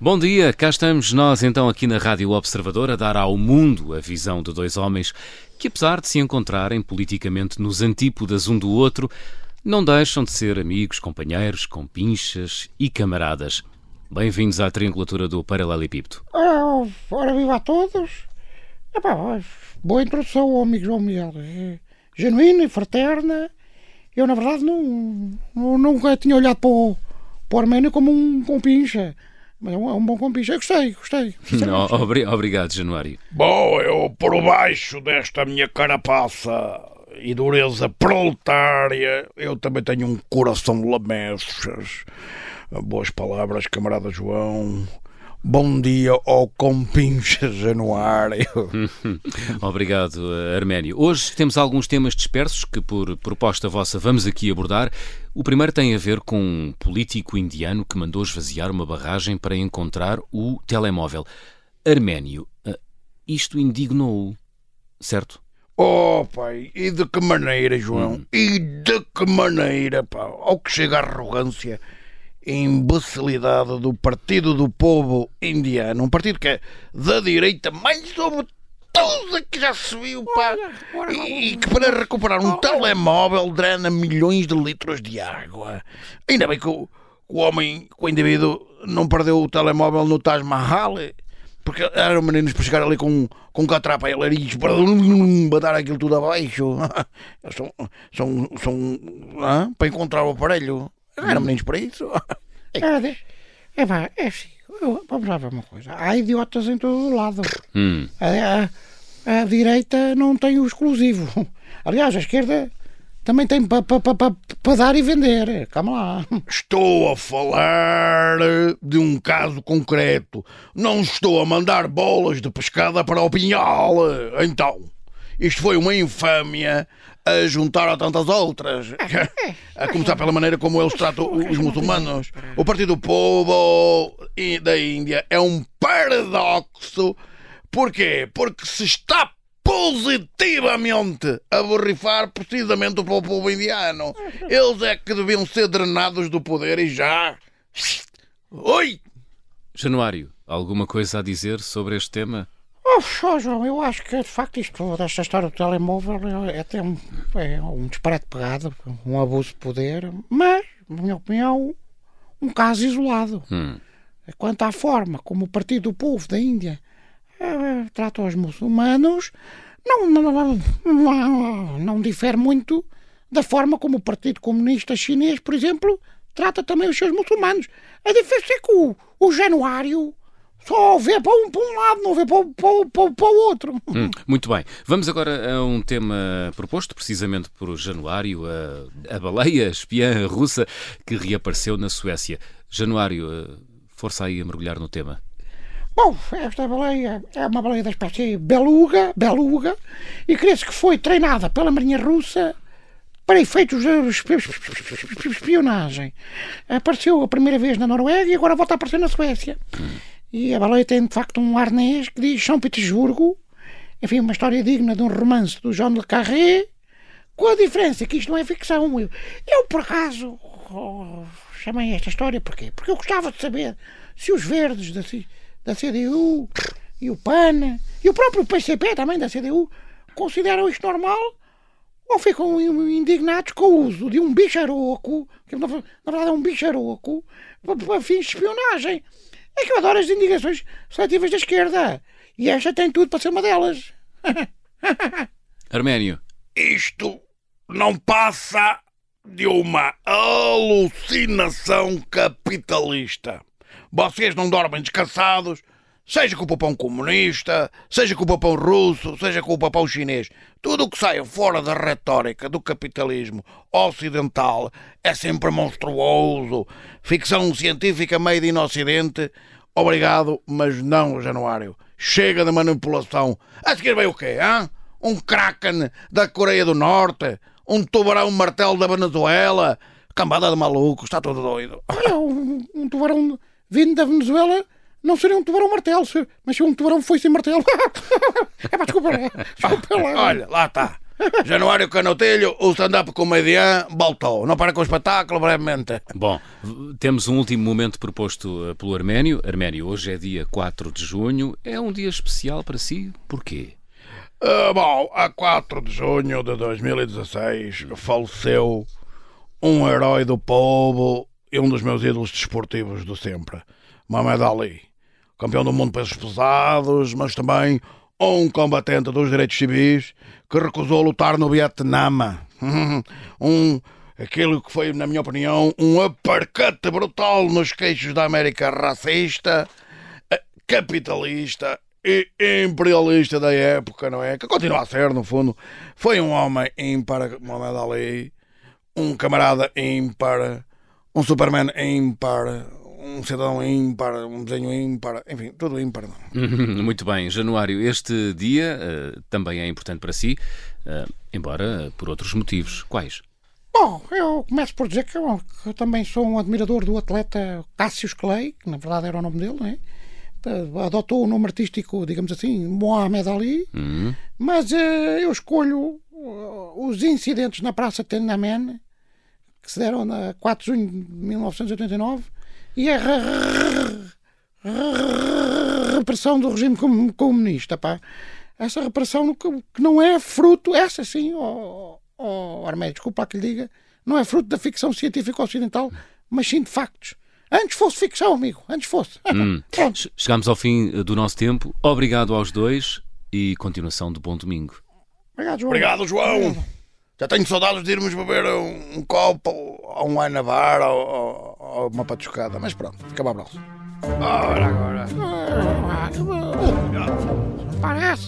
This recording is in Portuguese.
Bom dia, cá estamos nós então aqui na Rádio Observador a dar ao mundo a visão de dois homens que, apesar de se encontrarem politicamente nos antípodas um do outro, não deixam de ser amigos, companheiros, compinchas e camaradas. Bem-vindos à triangulatura do Paralelepípedo. Ora, ora viva a todos. Epá, boa introdução, amigo João Miguel. É genuína e fraterna. Eu, na verdade, não, não, nunca tinha olhado para o, para o Arménio como um compincha. Mas é um, é um bom compincha. Eu gostei, gostei. Não, obri- obrigado, Januário. Bom, eu por baixo desta minha carapaça e dureza proletária, eu também tenho um coração de lamechas. Boas palavras, camarada João. Bom dia ao compincha Januário. Obrigado, Arménio. Hoje temos alguns temas dispersos que, por proposta vossa, vamos aqui abordar. O primeiro tem a ver com um político indiano que mandou esvaziar uma barragem para encontrar o telemóvel. Arménio, eh, isto indignou-o, certo? Oh, pai, e de que maneira, João? E de que maneira, pá? Ao que chega a arrogância imbecilidade do Partido do Povo Indiano, um partido que é da direita mais obtusa que já se viu, pá, e, e que para recuperar um telemóvel drena milhões de litros de água. Ainda bem que o, o homem, o indivíduo, não perdeu o telemóvel no Taj Mahal. Porque eram meninos para chegar ali com, com um catrapa e nariz para botar aquilo tudo abaixo. São, são, são hã? para encontrar o aparelho. Eram meninos para isso. É, é, pá, é assim. eu- Vamos lá ver uma coisa. Há idiotas em todo o lado. Hum, A, a- a direita não tem o exclusivo. Aliás, a esquerda também tem para pa, pa, pa, pa dar e vender. Calma lá. Estou a falar de um caso concreto. Não estou a mandar bolas de pescada para o pinhal. Então, isto foi uma infâmia a juntar a tantas outras. A começar pela maneira como eles tratam os muçulmanos. O Partido do Povo e- da Índia é um paradoxo. Porquê? Porque se está positivamente a borrifar precisamente para o povo indiano. Eles é que deviam ser drenados do poder e já. Oi! Januário, alguma coisa a dizer sobre este tema? Só, João, eu acho que de facto isto desta história do telemóvel é até um, é um disparate pegado, um abuso de poder, mas, na minha opinião, um caso isolado. Hum. Quanto à forma como o Partido do Povo da Índia eh, trata os muçulmanos, não, não, não, não, não difere muito da forma como o Partido Comunista Chinês, por exemplo, trata também os seus muçulmanos. A diferença é que o, o Januário só vê para um, para um lado, não vê para, o- para, para, para o outro. Hum, muito bem. Vamos agora a um tema proposto precisamente por Januário, a, a baleia espiã russa que reapareceu na Suécia. Januário, eh, força aí a mergulhar no tema. Bom, esta baleia é uma baleia da espécie beluga, beluga, e crê-se que foi treinada pela Marinha Russa para efeitos de espi- espionagem. Apareceu a primeira vez na Noruega e agora volta a aparecer na Suécia. E a baleia tem de facto um arnês que diz São Petersburgo, enfim, uma história digna de um romance do Jean Le Carré, com a diferença que isto não é ficção. Eu, eu por acaso, oh, chamei esta história porquê? Porque eu gostava de saber se os verdes da, da CDU e o PAN e o próprio PCP também da CDU consideram isto normal ou ficam indignados com o uso de um bicharoco, que na verdade é um bicharoco, para fins de espionagem. É que eu adoro as indignações seletivas da esquerda. E esta tem tudo para ser uma delas. Arménio, Isto não passa de uma alucinação capitalista. Vocês não dormem descansados, seja com o papão comunista, seja com o papão russo, seja com o papão chinês. Tudo o que saia fora da retórica do capitalismo ocidental é sempre monstruoso. Ficção científica made in Ocidente. Obrigado, mas não, Januário. Chega de manipulação. A seguir veio o quê, hã? Um Kraken da Coreia do Norte? Um tubarão martelo da Venezuela? Cambada de malucos, está tudo doido. Olha, um, um tubarão vindo da Venezuela não seria um tubarão martelo, mas se um tubarão foi sem martelo. é pá, desculpa lá. Desculpa lá. Olha, lá está. Januário Canotelho, o stand-up comedian, voltou. Não para com o espetáculo, brevemente. Bom, temos um último momento proposto eh, pelo Arménio. Arménio, hoje é dia 4 de junho. É um dia especial para si? Porquê? Uh, bom, a 4 de junho de 2016 faleceu um herói do povo e um dos meus ídolos desportivos de sempre, Mohamed Ali. Campeão do mundo pesos pesados, mas também um combatente dos direitos civis que recusou lutar no Vietnã. um, aquilo que foi, na minha opinião, um aparcate brutal nos queixos da América racista, eh, capitalista e imperialista da época, não é? Que continua a ser, no fundo. Foi um homem ímpar, Muhammad Ali, um camarada ímpar, um Superman ímpar, um cidadão ímpar, um desenho ímpar, enfim, tudo ímpar. Muito bem, Januário, este dia uh, também é importante para si, uh, embora por outros motivos. Quais? Bom, eu começo por dizer que eu, que eu também sou um admirador do atleta Cassius Clay, que na verdade era o nome dele, não é? adotou o nome artístico, digamos assim, Mohamed Ali, uhum. mas uh, eu escolho os incidentes na Praça Tiananmen, que se deram na 4 de junho de 1989, e a repressão do regime comunista. Pá. Essa repressão que não é fruto, essa sim, oh, oh, Armédio, desculpa que lhe diga, não é fruto da ficção científica ocidental, mas sim de factos. Antes fosse ficção, amigo. Antes fosse. Hum. Chegamos ao fim do nosso tempo. Obrigado aos dois e continuação de bom domingo. Obrigado, João. Obrigado, João. Obrigado. Já tenho saudades de irmos beber um, um copo, ou um wine bar, ou, ou, ou uma patuscada. Mas pronto, fica para a próxima. Ora, agora. Parece.